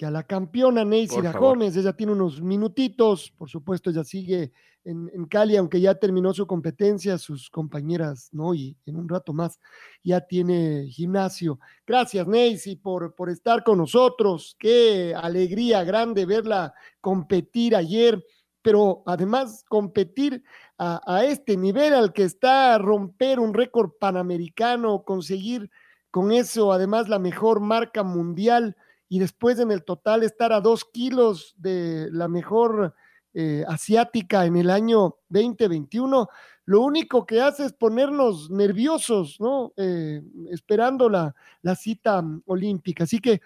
que a la campeona Neisida Gómez, ella tiene unos minutitos, por supuesto, ella sigue en, Cali, aunque ya terminó su competencia, sus compañeras, ¿no? Y en un rato más ya tiene gimnasio. Gracias, Neisy, por, por estar con nosotros. Qué alegría grande verla competir ayer, pero además competir a, a este nivel al que está a romper un récord panamericano, conseguir con eso además la mejor marca mundial y después en el total estar a dos kilos de la mejor eh, asiática en el año 2021, lo único que hace es ponernos nerviosos, ¿no? Eh, esperando la, la cita mm, olímpica. Así que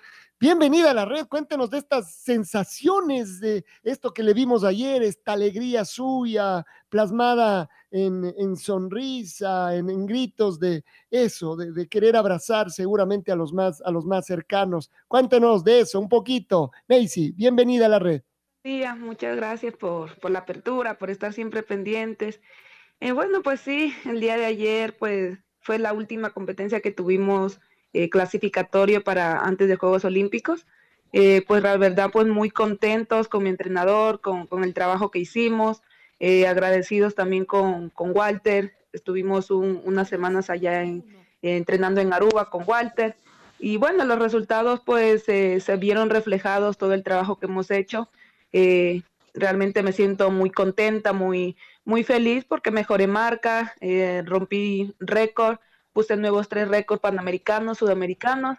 bienvenida a la red, cuéntenos de estas sensaciones, de esto que le vimos ayer, esta alegría suya plasmada en, sonrisa, en, gritos de eso, de, querer abrazar seguramente a los, más, a los más cercanos. Cuéntenos de eso un poquito. Macy, bienvenida a la red. Sí, muchas gracias por, por la apertura, por estar siempre pendientes. Eh, bueno, pues sí, el día de ayer pues fue la última competencia que tuvimos eh, clasificatorio para antes de Juegos Olímpicos. Eh, pues la verdad, pues muy contentos con mi entrenador, con, con el trabajo que hicimos. Eh, agradecidos también con, con Walter, estuvimos unas semanas allá entrenando en Aruba con Walter y bueno, los resultados pues se vieron reflejados todo el trabajo que hemos hecho. Realmente me siento muy contenta, muy, muy feliz porque mejoré marca, rompí récord, puse nuevos tres récords panamericanos, sudamericanos.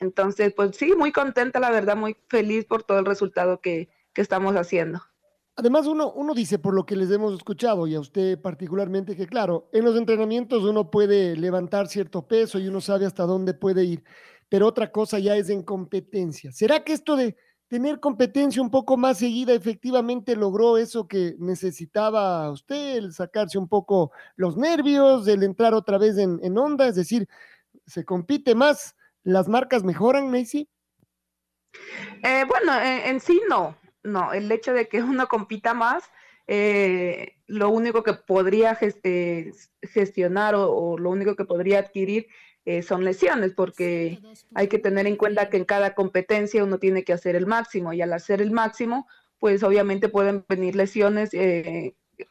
Entonces, pues sí, muy contenta, la verdad, muy feliz por todo el resultado que, que estamos haciendo. Además, uno, uno dice, por lo que les hemos escuchado, y a usted particularmente, que claro, en los entrenamientos uno puede levantar cierto peso y uno sabe hasta dónde puede ir, pero otra cosa ya es en competencia. ¿Será que esto de tener competencia un poco más seguida efectivamente logró eso que necesitaba usted, el sacarse un poco los nervios, el entrar otra vez en, onda? Es decir, ¿se compite más? ¿Las marcas mejoran, Macy? Eh, bueno, en sí no no, el hecho de que uno compita más, eh, lo único que podría eh, gestionar o, lo único que podría adquirir eh, son lesiones, porque hay que tener en cuenta que en cada competencia uno tiene que hacer el máximo y al hacer el máximo, pues obviamente pueden venir lesiones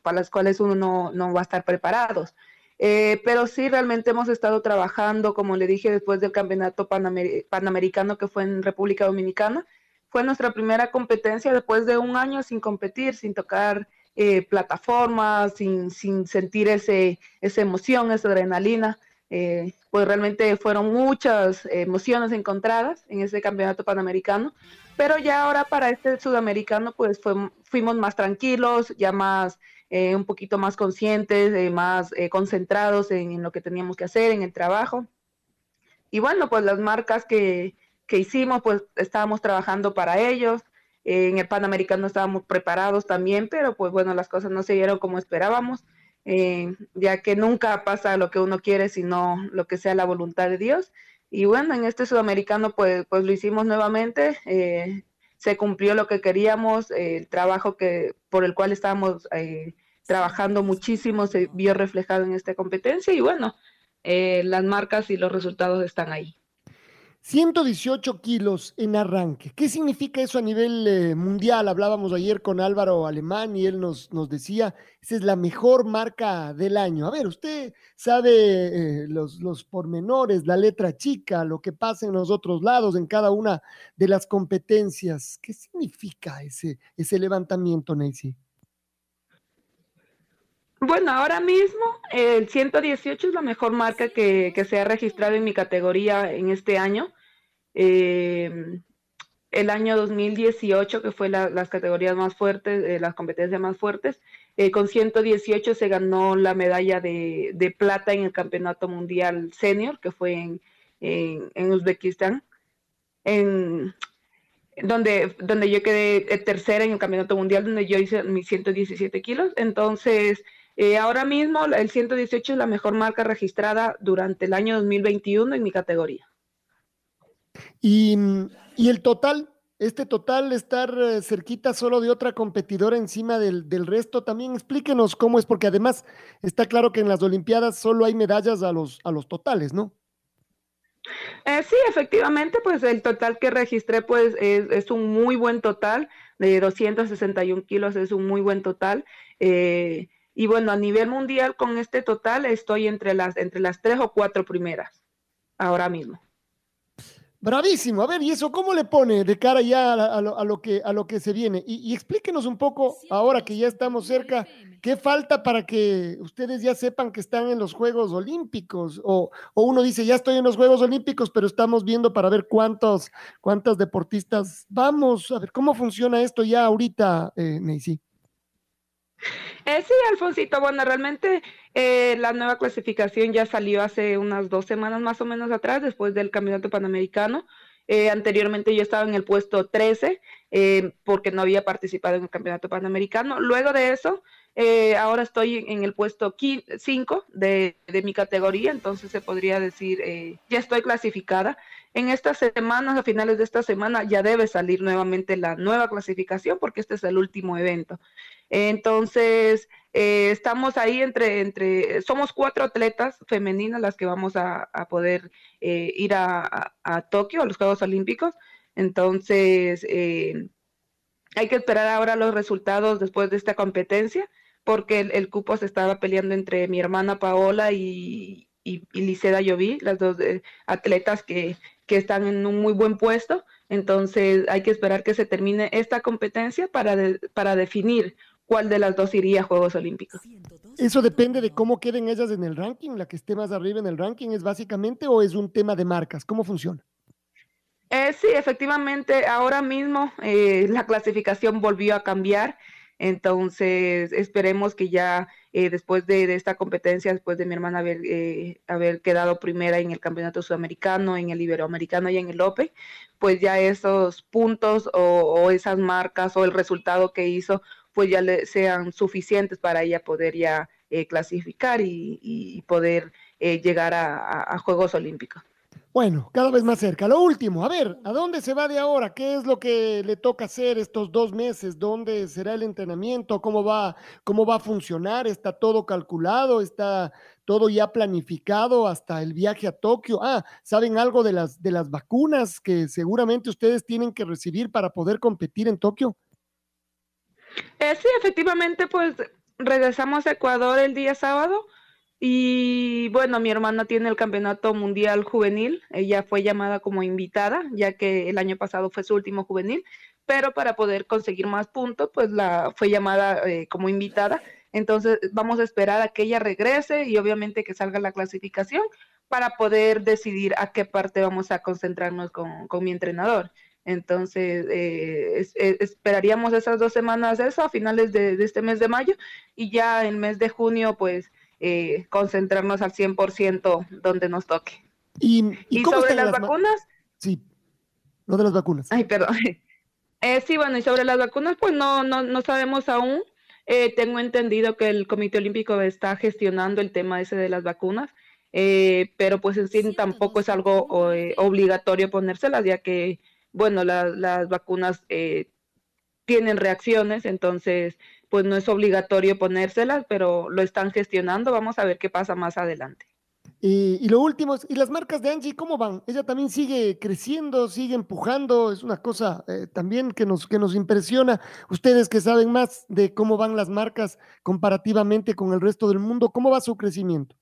para las cuales uno no, no va a estar preparados. pero sí, realmente hemos estado trabajando, como le dije, después del campeonato panamericano que fue en República Dominicana, fue nuestra primera competencia después de un año sin competir, sin tocar eh, plataformas, sin, sin, sentir ese, esa emoción, esa adrenalina. Eh, pues realmente fueron muchas emociones encontradas en ese campeonato panamericano, pero ya ahora para este sudamericano pues fuimos más tranquilos, ya más, eh, un poquito más conscientes, más concentrados en, en, lo que teníamos que hacer, en el trabajo. Y bueno, pues las marcas que, que hicimos, pues estábamos trabajando para ellos. en el Panamericano estábamos preparados también, pero pues bueno, las cosas no se dieron como esperábamos, eh, ya que nunca pasa lo que uno quiere, sino lo que sea la voluntad de Dios. Y bueno, en este sudamericano pues, pues lo hicimos nuevamente, eh, se cumplió lo que queríamos, el trabajo que, por el cual estábamos eh, trabajando muchísimo se vio reflejado en esta competencia y bueno, las marcas y los resultados están ahí. 118 kilos en arranque. ¿Qué significa eso a nivel eh, mundial? Hablábamos ayer con Álvaro Alemán y él nos, nos decía, esa es la mejor marca del año. A ver, usted sabe eh, los, los pormenores, la letra chica, lo que pasa en los otros lados, en cada una de las competencias. ¿Qué significa ese, ese levantamiento, Nancy? Bueno, ahora mismo el 118 es la mejor marca que, se ha registrado en mi categoría en este año. Eh, el año 2018, que fue las categorías más fuertes, eh, las competencias más fuertes, eh, con 118 se ganó la medalla de, plata en el Campeonato Mundial Senior, que fue en, Uzbekistán, donde, donde yo quedé tercera en el Campeonato Mundial, donde yo hice mis 117 kilos. Entonces, eh, ahora mismo el 118 es la mejor marca registrada durante el año 2021 en mi categoría. Y, el total, este total, estar eh, cerquita solo de otra competidora encima del, resto, también explíquenos cómo es, porque además está claro que en las Olimpiadas solo hay medallas a los, a los totales, ¿no? Eh, sí, efectivamente, pues el total que registré pues es, es, un muy buen total, de 261 kilos es un muy buen total. Eh, y bueno, a nivel mundial con este total estoy entre las, entre las tres o cuatro primeras ahora mismo. Bravísimo. A ver, ¿y eso cómo le pone de cara ya a, lo, que, a lo que se viene? Y, explíquenos un poco, ahora que ya estamos cerca, ¿qué falta para que ustedes ya sepan que están en los Juegos Olímpicos? O, uno dice, ya estoy en los Juegos Olímpicos, pero estamos viendo para ver cuántos, cuántas deportistas vamos. A ver, ¿cómo funciona esto ya ahorita, eh, eh, sí, Alfonsito, bueno, realmente eh, la nueva clasificación ya salió hace unas dos semanas más o menos atrás, después del Campeonato Panamericano. Eh, anteriormente yo estaba en el puesto 13 eh, porque no había participado en el Campeonato Panamericano. Luego de eso, ahora estoy en el puesto 5 de, de, mi categoría, entonces se podría decir, ya estoy clasificada. En estas semanas, a finales de esta semana, ya debe salir nuevamente la nueva clasificación porque este es el último evento. Entonces, eh, estamos ahí entre, entre, somos cuatro atletas femeninas las que vamos a, poder eh, ir a, Tokio, a los Juegos Olímpicos. Entonces, eh, hay que esperar ahora los resultados después de esta competencia, porque el, cupo se estaba peleando entre mi hermana Paola y, y, y Liceda Lloví, las dos atletas que, que están en un muy buen puesto. Entonces hay que esperar que se termine esta competencia para, para definir cuál de las dos iría a Juegos Olímpicos. ¿Eso depende de cómo queden ellas en el ranking? ¿La que esté más arriba en el ranking es básicamente o es un tema de marcas? ¿Cómo funciona? Eh, sí, efectivamente, ahora mismo eh, la clasificación volvió a cambiar. Entonces, esperemos que ya eh, después de, esta competencia, después de mi hermana haber, eh, haber quedado primera en el Campeonato Sudamericano, en el Iberoamericano y en el OPE, pues ya esos puntos o, esas marcas o el resultado que hizo, pues ya le, sean suficientes para ella poder ya eh, clasificar y, poder llegar a Juegos Olímpicos. Bueno, cada vez más cerca. Lo último, a ver, ¿a dónde se va de ahora? ¿Qué es lo que le toca hacer estos dos meses? ¿Dónde será el entrenamiento? ¿Cómo va, cómo va a funcionar? ¿Está todo calculado? ¿Está todo ya planificado hasta el viaje a Tokio? Ah, ¿saben algo de las, de las vacunas que seguramente ustedes tienen que recibir para poder competir en Tokio? Eh, sí, efectivamente, pues regresamos a Ecuador el día sábado y bueno, mi hermana tiene el campeonato mundial juvenil, ella fue llamada como invitada, ya que el año pasado fue su último juvenil, pero para poder conseguir más puntos, pues la fue llamada eh, como invitada. Entonces vamos a esperar a que ella regrese y obviamente que salga la clasificación para poder decidir a qué parte vamos a concentrarnos con, mi entrenador. Entonces, eh, eh, esperaríamos esas dos semanas eso a finales de, de, este mes de mayo y ya en mes de junio, pues eh, concentrarnos al 100% donde nos toque. ¿Y, sobre las, vacunas? Sí, lo de las vacunas. Ay, perdón. Eh, sí, bueno, y sobre las vacunas, pues no, no, no sabemos aún. Eh, tengo entendido que el Comité Olímpico está gestionando el tema ese de las vacunas, eh, pero pues en sí tampoco es algo obligatorio ponérselas, ya que, bueno, las vacunas tienen reacciones, entonces pues no es obligatorio ponérselas, pero lo están gestionando. Vamos a ver qué pasa más adelante. Y, lo último, ¿y las marcas de Angie cómo van? Ella también sigue creciendo, sigue empujando, es una cosa eh, también que nos, que nos impresiona. Ustedes que saben más de cómo van las marcas comparativamente con el resto del mundo, ¿cómo va su crecimiento?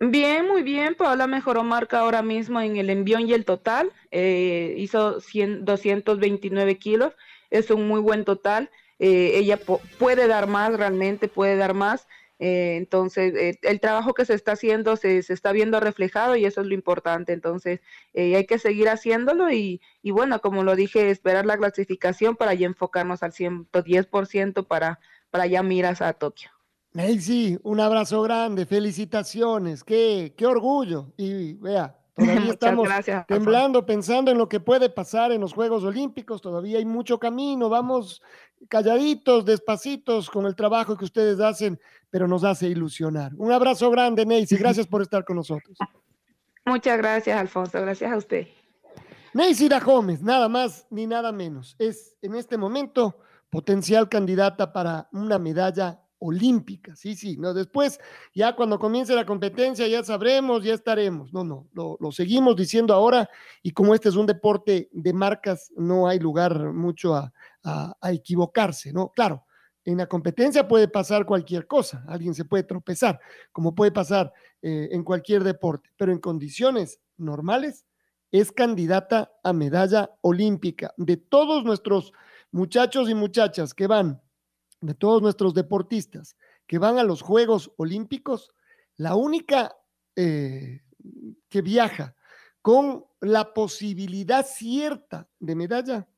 Bien, muy bien. Paola mejoró marca ahora mismo en el envión y el total. Eh, hizo 229 kilos, es un muy buen total. Ella puede dar más, realmente puede dar más. entonces, el trabajo que se está haciendo se, se, está viendo reflejado y eso es lo importante. Entonces, hay que seguir haciéndolo y, y, bueno, como lo dije, esperar la clasificación para ya enfocarnos al 110% para, para ya miras a Tokio. sí, un abrazo grande, felicitaciones, qué, qué orgullo. Y vea, todavía estamos temblando pensando en lo que puede pasar en los Juegos Olímpicos, todavía hay mucho camino, vamos calladitos, despacitos con el trabajo que ustedes hacen, pero nos hace ilusionar. Un abrazo grande, Neisy, gracias por estar con nosotros. Muchas gracias, Alfonso, gracias a usted. Neisy Gómez, nada más ni nada menos, es en este momento potencial candidata para una medalla olímpica, sí, sí, no, después ya cuando comience la competencia ya sabremos, ya estaremos, no, no, lo, seguimos diciendo ahora y como este es un deporte de marcas, no hay lugar mucho a, equivocarse, ¿no? Claro, en la competencia puede pasar cualquier cosa, alguien se puede tropezar, como puede pasar eh, en cualquier deporte, pero en condiciones normales es candidata a medalla olímpica. De todos nuestros muchachos y muchachas que van, de todos nuestros deportistas que van a los Juegos Olímpicos, la única eh, que viaja con la posibilidad cierta de medalla,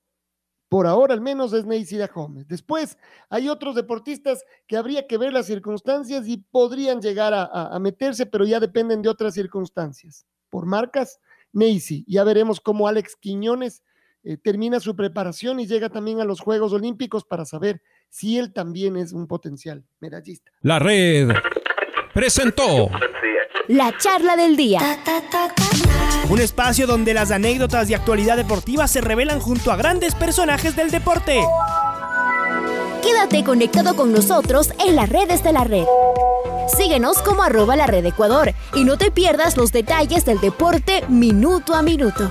por ahora al menos es Neisida Gómez. Después hay otros deportistas que habría que ver las circunstancias y podrían llegar a, meterse, pero ya dependen de otras circunstancias. Por marcas, Neisy. Ya veremos cómo Alex Quiñones eh, termina su preparación y llega también a los Juegos Olímpicos para saber si él también es un potencial medallista. La red presentó la charla del día. Un espacio donde las anécdotas de actualidad deportiva se revelan junto a grandes personajes del deporte. Quédate conectado con nosotros en las redes de la red. Síguenos como arroba la red Ecuador y no te pierdas los detalles del deporte minuto a minuto.